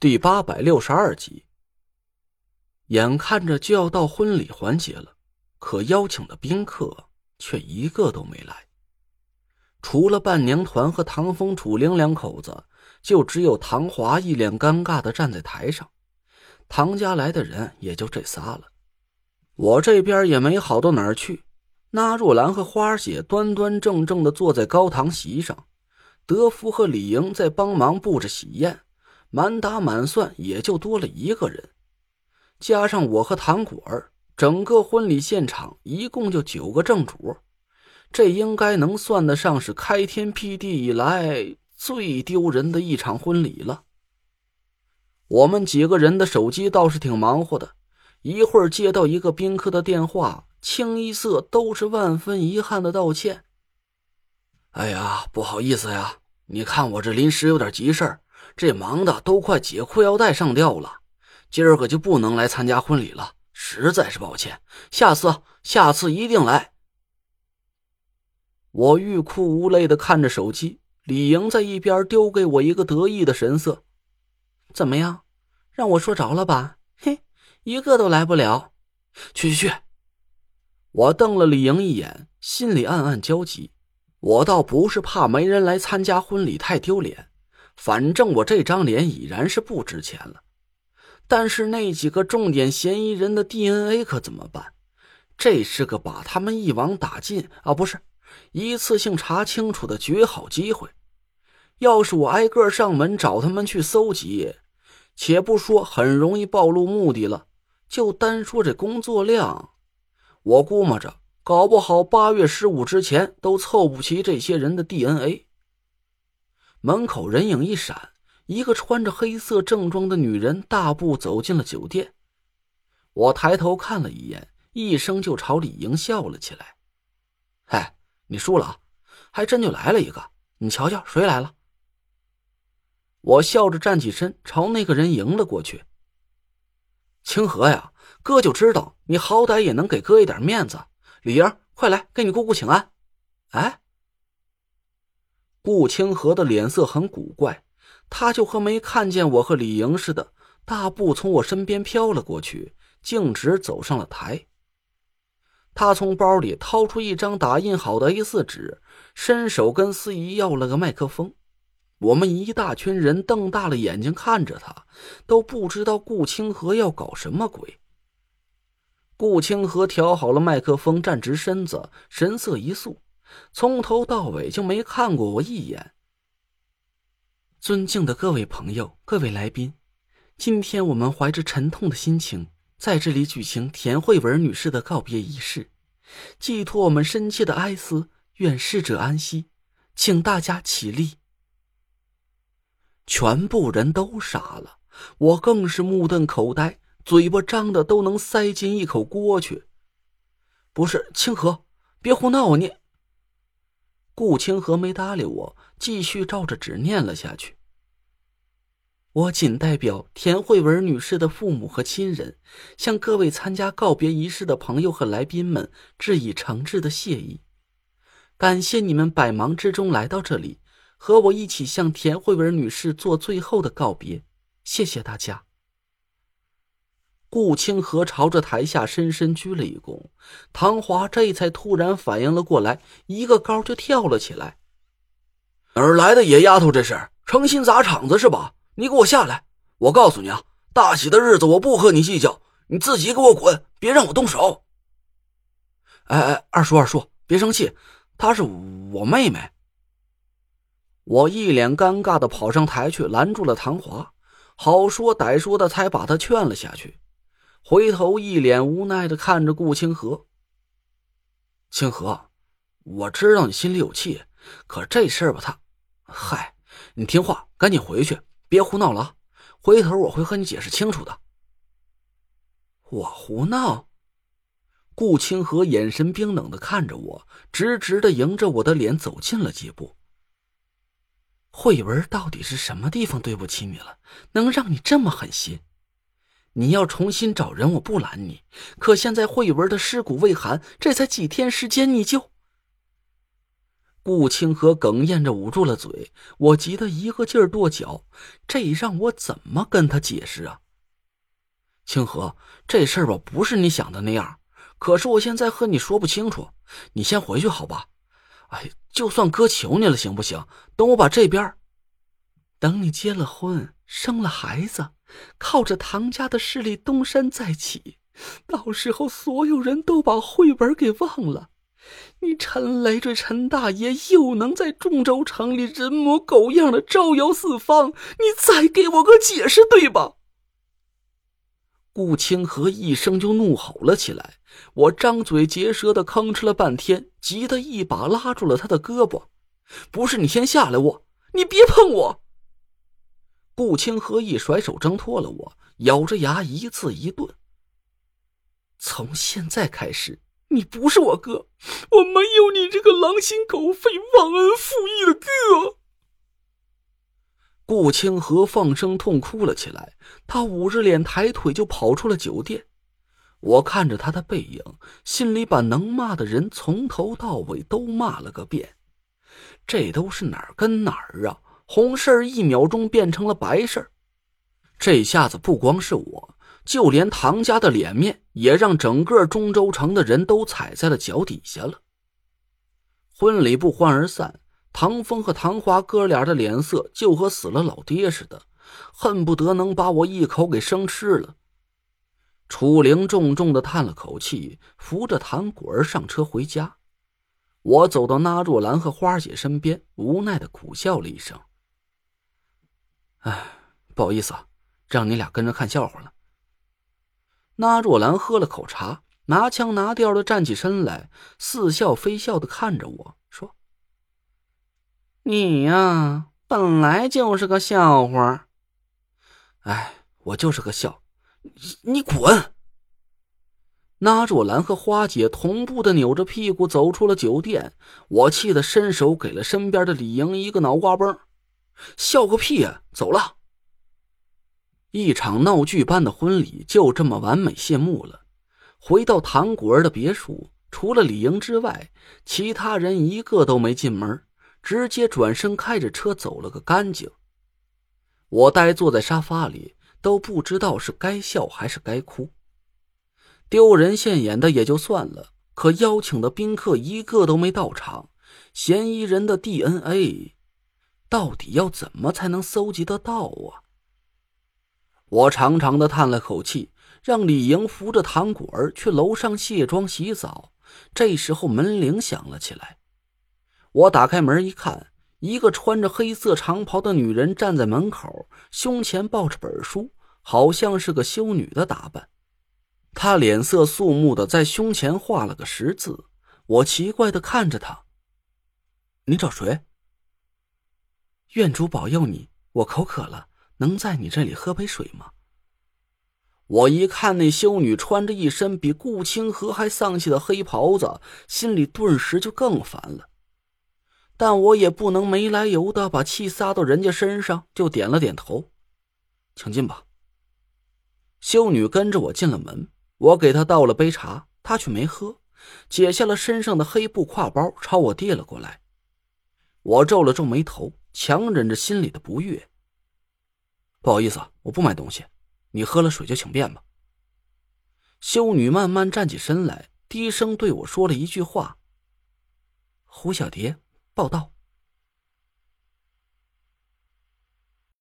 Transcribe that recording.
第八百六十二集。眼看着就要到婚礼环节了，可邀请的宾客却一个都没来。除了伴娘团和唐风、楚玲两口子，就只有唐华一脸尴尬的站在台上。唐家来的人也就这仨了。我这边也没好到哪儿去。那若兰和花姐端端正正的坐在高堂席上，德福和李莹在帮忙布置喜宴。满打满算也就多了一个人，加上我和唐果儿，整个婚礼现场一共就九个正主，这应该能算得上是开天辟地以来最丢人的一场婚礼了。我们几个人的手机倒是挺忙活的，一会儿接到一个宾客的电话，清一色都是万分遗憾的道歉。哎呀，不好意思呀，你看我这临时有点急事儿。这忙的都快解裤腰带上吊了，今儿个就不能来参加婚礼了，实在是抱歉。下次，下次一定来。我欲哭无泪的看着手机，李莹在一边丢给我一个得意的神色。怎么样，让我说着了吧？嘿，一个都来不了。去去去！我瞪了李莹一眼，心里暗暗焦急。我倒不是怕没人来参加婚礼太丢脸。反正我这张脸已然是不值钱了，但是那几个重点嫌疑人的 DNA 可怎么办？这是个把他们一网打尽啊，不是一次性查清楚的绝好机会。要是我挨个上门找他们去搜集，且不说很容易暴露目的了，就单说这工作量，我估摸着搞不好八月十五之前都凑不齐这些人的 DNA。门口人影一闪，一个穿着黑色正装的女人大步走进了酒店。我抬头看了一眼，一声就朝李莹笑了起来：“嗨，你输了，还真就来了一个，你瞧瞧谁来了。”我笑着站起身，朝那个人迎了过去：“清河呀，哥就知道你好歹也能给哥一点面子。李莹，快来给你姑姑请安。”哎。顾清河的脸色很古怪，他就和没看见我和李莹似的，大步从我身边飘了过去，径直走上了台。他从包里掏出一张打印好的 A4 纸，伸手跟司仪要了个麦克风。我们一大群人瞪大了眼睛看着他，都不知道顾清河要搞什么鬼。顾清河调好了麦克风，站直身子，神色一肃。从头到尾就没看过我一眼。尊敬的各位朋友、各位来宾，今天我们怀着沉痛的心情在这里举行田慧文女士的告别仪式，寄托我们深切的哀思，愿逝者安息，请大家起立。全部人都傻了，我更是目瞪口呆，嘴巴张的都能塞进一口锅去。不是清河，别胡闹啊你！顾清河没搭理我，继续照着纸念了下去。我谨代表田慧文女士的父母和亲人，向各位参加告别仪式的朋友和来宾们致以诚挚的谢意。感谢你们百忙之中来到这里，和我一起向田慧文女士做最后的告别。谢谢大家。顾清河朝着台下深深鞠了一躬，唐华这才突然反应了过来，一个高就跳了起来。哪儿来的野丫头？这是诚心砸场子是吧？你给我下来！我告诉你啊，大喜的日子我不和你计较，你自己给我滚，别让我动手。哎哎，二叔二叔，别生气，她是我妹妹。我一脸尴尬的跑上台去拦住了唐华，好说歹说的才把他劝了下去。回头一脸无奈的看着顾清河。清河，我知道你心里有气，可这事吧，他，嗨，你听话，赶紧回去，别胡闹了！回头我会和你解释清楚的。我胡闹？顾清河眼神冰冷的看着我，直直的迎着我的脸走近了几步。慧文到底是什么地方对不起你了，能让你这么狠心？你要重新找人，我不拦你。可现在慧文的尸骨未寒，这才几天时间，你就……顾清河哽咽着捂住了嘴，我急得一个劲儿跺脚，这让我怎么跟他解释啊？清河，这事儿吧不是你想的那样，可是我现在和你说不清楚，你先回去好吧？哎，就算哥求你了，行不行？等我把这边，等你结了婚，生了孩子，靠着唐家的势力东山再起，到时候所有人都把绘本给忘了，你陈雷这陈大爷又能在中州城里人模狗样的招摇四方，你再给我个解释，对吧？顾清河一声就怒吼了起来，我张嘴结舌的吭哧了半天，急得一把拉住了他的胳膊。不是你先下来，我你别碰我！顾清河一甩手挣脱了我，咬着牙一字一顿：“从现在开始，你不是我哥，我没有你这个狼心狗肺、忘恩负义的哥。”顾清河放声痛哭了起来，他捂着脸抬腿就跑出了酒店。我看着他的背影，心里把能骂的人从头到尾都骂了个遍。这都是哪儿跟哪儿啊？红事儿一秒钟变成了白事儿，这下子不光是我，就连唐家的脸面也让整个中州城的人都踩在了脚底下了。婚礼不欢而散。唐风和唐华哥俩的脸色就和死了老爹似的，恨不得能把我一口给生吃了。楚灵重重的叹了口气，扶着唐果儿上车回家。我走到那若兰和花姐身边，无奈的苦笑了一声：“哎，不好意思啊，让你俩跟着看笑话了。”那若兰喝了口茶，拿腔拿调的站起身来，似笑非笑的看着我说。你呀，本来就是个笑话。哎，我就是个笑，你滚！那若兰和花姐同步的扭着屁股走出了酒店，我气得伸手给了身边的李莹一个脑瓜崩。笑个屁呀！走了。一场闹剧般的婚礼就这么完美谢幕了。回到唐果儿的别墅，除了李莹之外，其他人一个都没进门。直接转身开着车走了个干净。我呆坐在沙发里，都不知道是该笑还是该哭。丢人现眼的也就算了，可邀请的宾客一个都没到场，嫌疑人的 DNA 到底要怎么才能搜集得到啊？我长长的叹了口气，让李莹扶着唐果儿去楼上卸妆洗澡。这时候门铃响了起来。我打开门一看，一个穿着黑色长袍的女人站在门口，胸前抱着本书，好像是个修女的打扮。她脸色肃穆的在胸前画了个十字。我奇怪的看着她：“你找谁？”愿主保佑你，我口渴了，能在你这里喝杯水吗？我一看那修女穿着一身比顾清河还丧气的黑袍子，心里顿时就更烦了。但我也不能没来由的把气撒到人家身上，就点了点头，请进吧。修女跟着我进了门，我给她倒了杯茶，她却没喝，解下了身上的黑布挎包，朝我递了过来。我皱了皱眉头，强忍着心里的不悦。不好意思，我不买东西，你喝了水就请便吧。修女慢慢站起身来，低声对我说了一句话：“胡小蝶。”报道。